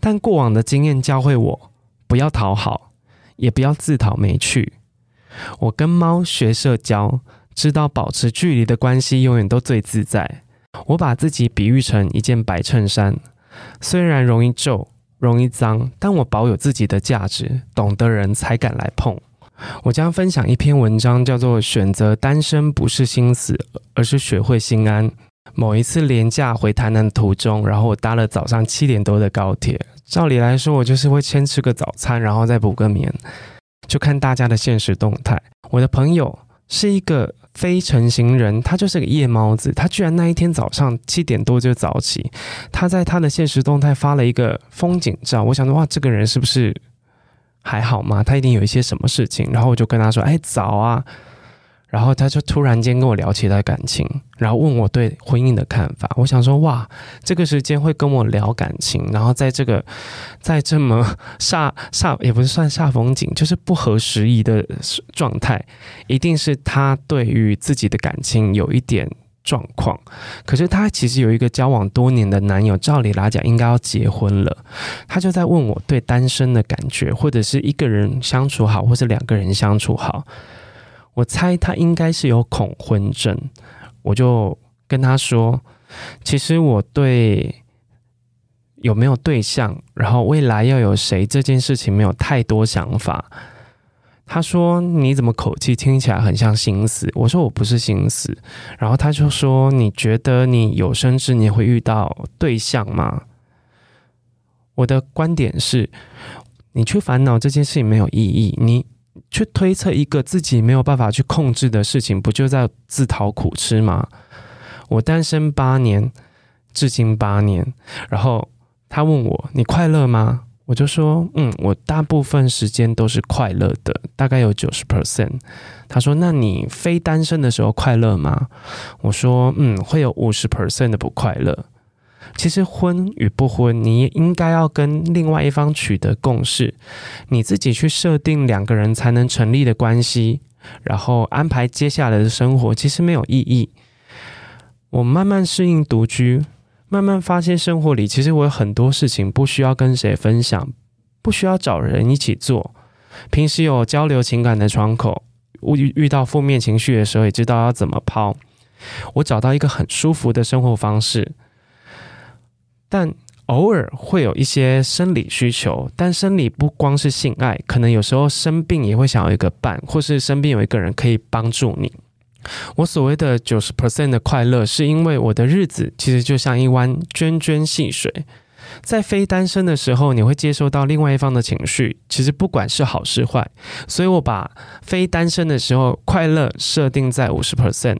但过往的经验教会我，不要讨好，也不要自讨没趣。我跟猫学社交，知道保持距离的关系永远都最自在。我把自己比喻成一件白衬衫，虽然容易皱。容易脏，但我保有自己的价值，懂的人才敢来碰。我将分享一篇文章，叫做《选择单身不是心死，而是学会心安》。某一次廉价回台南的途中，然后我搭了早上七点多的高铁。照理来说，我就是会先吃个早餐，然后再补个眠，就看大家的现实动态。我的朋友是一个。非成型人，他就是个夜猫子。他居然那一天早上七点多就早起，他在他的现实动态发了一个风景照。我想说，哇，这个人是不是还好吗？他一定有一些什么事情。然后我就跟他说：“哎，早啊。”然后他就突然间跟我聊起了感情，然后问我对婚姻的看法。我想说，哇，这个时间会跟我聊感情，然后在这个在这么煞煞也不是算煞风景，就是不合时宜的状态，一定是他对于自己的感情有一点状况。可是他其实有一个交往多年的男友，照理来讲应该要结婚了。他就在问我对单身的感觉，或者是一个人相处好，或是两个人相处好。我猜他应该是有恐婚症，我就跟他说，其实我对有没有对象，然后未来要有谁这件事情没有太多想法。他说：“你怎么口气听起来很像心死？”我说：“我不是心死。”然后他就说：“你觉得你有生之年会遇到对象吗？”我的观点是，你去烦恼这件事情没有意义。你。去推测一个自己没有办法去控制的事情，不就在自讨苦吃吗？我单身八年，至今八年。然后他问我：“你快乐吗？”我就说：“嗯，我大部分时间都是快乐的，大概有九十 percent。”他说：“那你非单身的时候快乐吗？”我说：“嗯，会有五十 percent 的不快乐。”其实婚与不婚，你也应该要跟另外一方取得共识，你自己去设定两个人才能成立的关系，然后安排接下来的生活，其实没有意义。我慢慢适应独居，慢慢发现生活里其实我有很多事情不需要跟谁分享，不需要找人一起做。平时有交流情感的窗口，遇遇到负面情绪的时候，也知道要怎么抛。我找到一个很舒服的生活方式。但偶尔会有一些生理需求，但生理不光是性爱，可能有时候生病也会想要一个伴，或是生病有一个人可以帮助你。我所谓的九十 percent 的快乐，是因为我的日子其实就像一湾涓涓细水，在非单身的时候，你会接收到另外一方的情绪，其实不管是好是坏，所以我把非单身的时候快乐设定在五十 percent。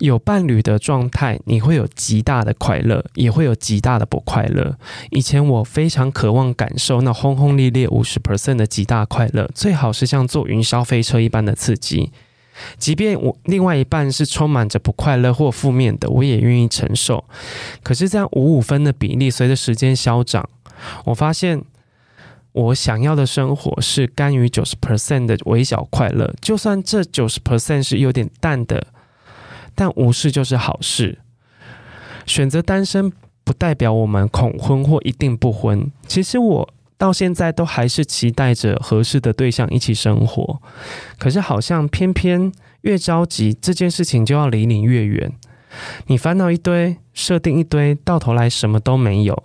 有伴侣的状态，你会有极大的快乐，也会有极大的不快乐。以前我非常渴望感受那轰轰烈烈五十 percent 的极大快乐，最好是像坐云霄飞车一般的刺激。即便我另外一半是充满着不快乐或负面的，我也愿意承受。可是这样五五分的比例，随着时间消长，我发现我想要的生活是甘于九十 percent 的微小快乐，就算这九十 percent 是有点淡的。但无事就是好事。选择单身不代表我们恐婚或一定不婚。其实我到现在都还是期待着合适的对象一起生活。可是好像偏偏越着急，这件事情就要离你越远。你烦恼一堆，设定一堆，到头来什么都没有。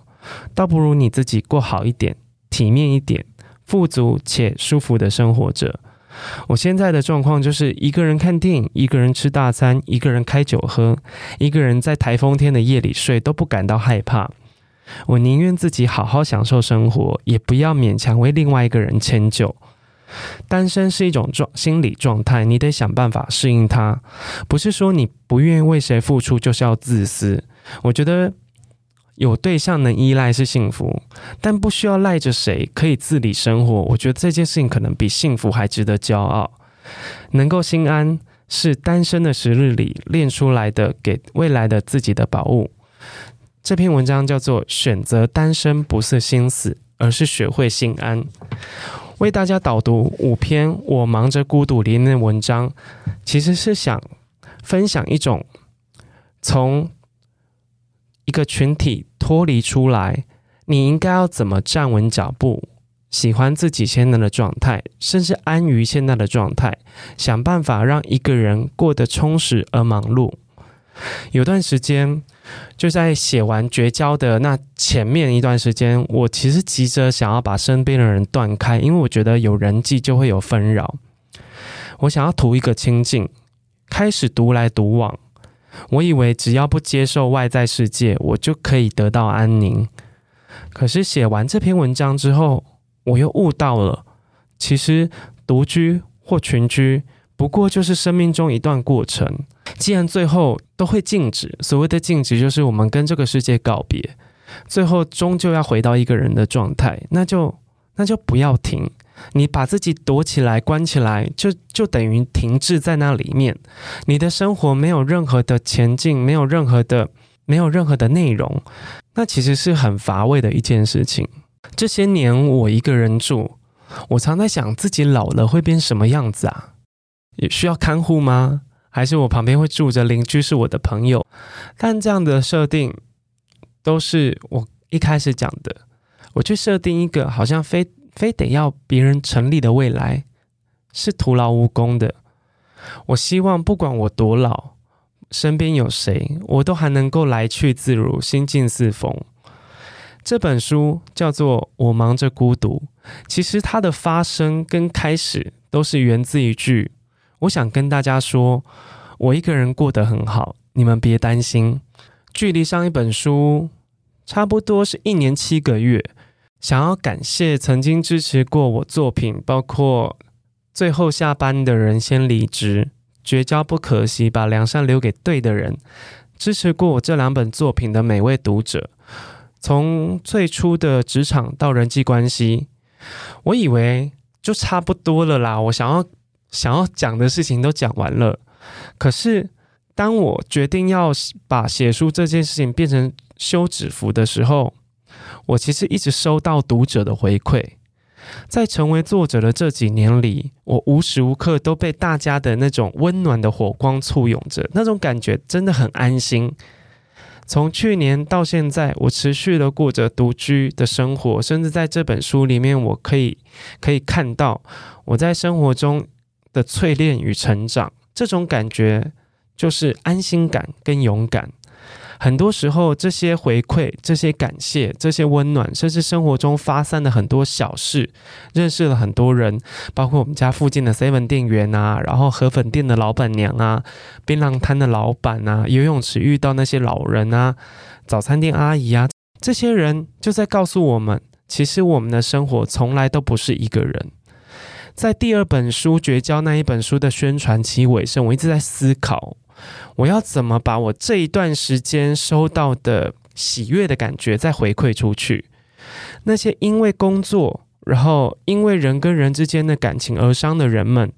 倒不如你自己过好一点，体面一点，富足且舒服的生活着。我现在的状况就是一个人看电影，一个人吃大餐，一个人开酒喝，一个人在台风天的夜里睡都不感到害怕。我宁愿自己好好享受生活，也不要勉强为另外一个人迁就。单身是一种状心理状态，你得想办法适应它。不是说你不愿意为谁付出就是要自私。我觉得。有对象能依赖是幸福，但不需要赖着谁，可以自理生活。我觉得这件事情可能比幸福还值得骄傲。能够心安是单身的时日里练出来的，给未来的自己的宝物。这篇文章叫做《选择单身不是心死，而是学会心安》。为大家导读五篇《我忙着孤独》里面的文章，其实是想分享一种从一个群体脱离出来，你应该要怎么站稳脚步，喜欢自己现在的状态，甚至安于现在的状态，想办法让一个人过得充实而忙碌。有段时间，就在写完绝交的那前面一段时间，我其实急着想要把身边的人断开，因为我觉得有人际就会有纷扰。我想要图一个清静，开始独来独往。我以为只要不接受外在世界，我就可以得到安宁。可是写完这篇文章之后，我又悟到了，其实独居或群居，不过就是生命中一段过程。既然最后都会静止，所谓的静止就是我们跟这个世界告别，最后终究要回到一个人的状态，那就那就不要停。你把自己躲起来、关起来，就就等于停滞在那里面。你的生活没有任何的前进，没有任何的没有任何的内容，那其实是很乏味的一件事情。这些年我一个人住，我常在想自己老了会变什么样子啊？也需要看护吗？还是我旁边会住着邻居是我的朋友？但这样的设定都是我一开始讲的。我去设定一个好像非非得要别人成立的未来，是徒劳无功的。我希望不管我多老，身边有谁，我都还能够来去自如，心境似风。这本书叫做《我忙着孤独》，其实它的发生跟开始都是源自一句：我想跟大家说，我一个人过得很好，你们别担心。距离上一本书差不多是一年七个月。想要感谢曾经支持过我作品，包括最后下班的人先离职，绝交不可惜，把良善留给对的人，支持过我这两本作品的每位读者。从最初的职场到人际关系，我以为就差不多了啦。我想要想要讲的事情都讲完了。可是当我决定要把写书这件事情变成休止符的时候，我其实一直收到读者的回馈。在成为作者的这几年里，我无时无刻都被大家的那种温暖的火光簇拥着，那种感觉真的很安心。从去年到现在，我持续的过着独居的生活，甚至在这本书里面，我可以可以看到我在生活中的淬炼与成长。这种感觉就是安心感跟勇敢。很多时候，这些回馈、这些感谢、这些温暖，甚至生活中发生的很多小事，认识了很多人，包括我们家附近的 seven 店员啊，然后河粉店的老板娘啊，槟榔摊的老板啊，游泳池遇到那些老人啊，早餐店阿姨啊，这些人就在告诉我们，其实我们的生活从来都不是一个人。在第二本书《绝交》那一本书的宣传期尾声，我一直在思考。我要怎么把我这一段时间收到的喜悦的感觉再回馈出去？那些因为工作，然后因为人跟人之间的感情而伤的人们，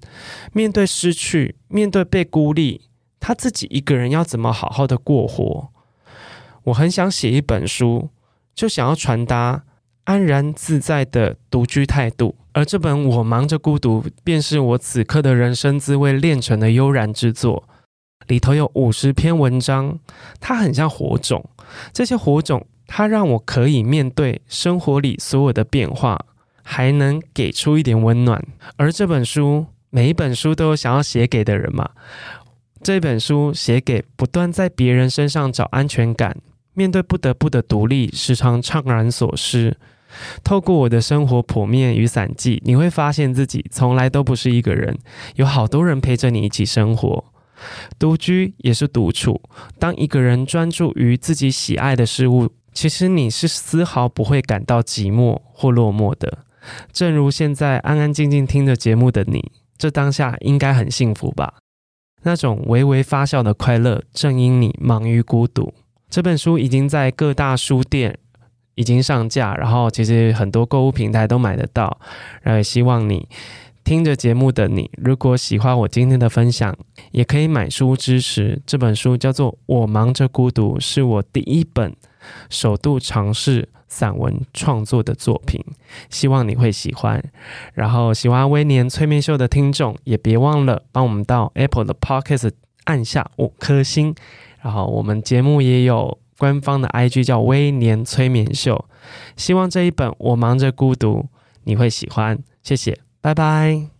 面对失去，面对被孤立，他自己一个人要怎么好好的过活？我很想写一本书，就想要传达安然自在的独居态度。而这本《我忙着孤独》，便是我此刻的人生滋味炼成的悠然之作。里头有五十篇文章，它很像火种。这些火种，它让我可以面对生活里所有的变化，还能给出一点温暖。而这本书，每一本书都有想要写给的人嘛。这本书写给不断在别人身上找安全感，面对不得不的独立，时常怅然所失。透过我的生活剖面与散记，你会发现自己从来都不是一个人，有好多人陪着你一起生活。独居也是独处。当一个人专注于自己喜爱的事物，其实你是丝毫不会感到寂寞或落寞的。正如现在安安静静听着节目的你，这当下应该很幸福吧？那种微微发笑的快乐，正因你忙于孤独。这本书已经在各大书店已经上架，然后其实很多购物平台都买得到。然后也希望你。听着节目的你，如果喜欢我今天的分享，也可以买书支持。这本书叫做《我忙着孤独》，是我第一本首度尝试散文创作的作品，希望你会喜欢。然后喜欢威廉催眠秀的听众，也别忘了帮我们到 Apple 的 Podcast 按下五颗星。然后我们节目也有官方的 IG 叫威廉催眠秀，希望这一本我忙着孤独你会喜欢。谢谢，拜拜。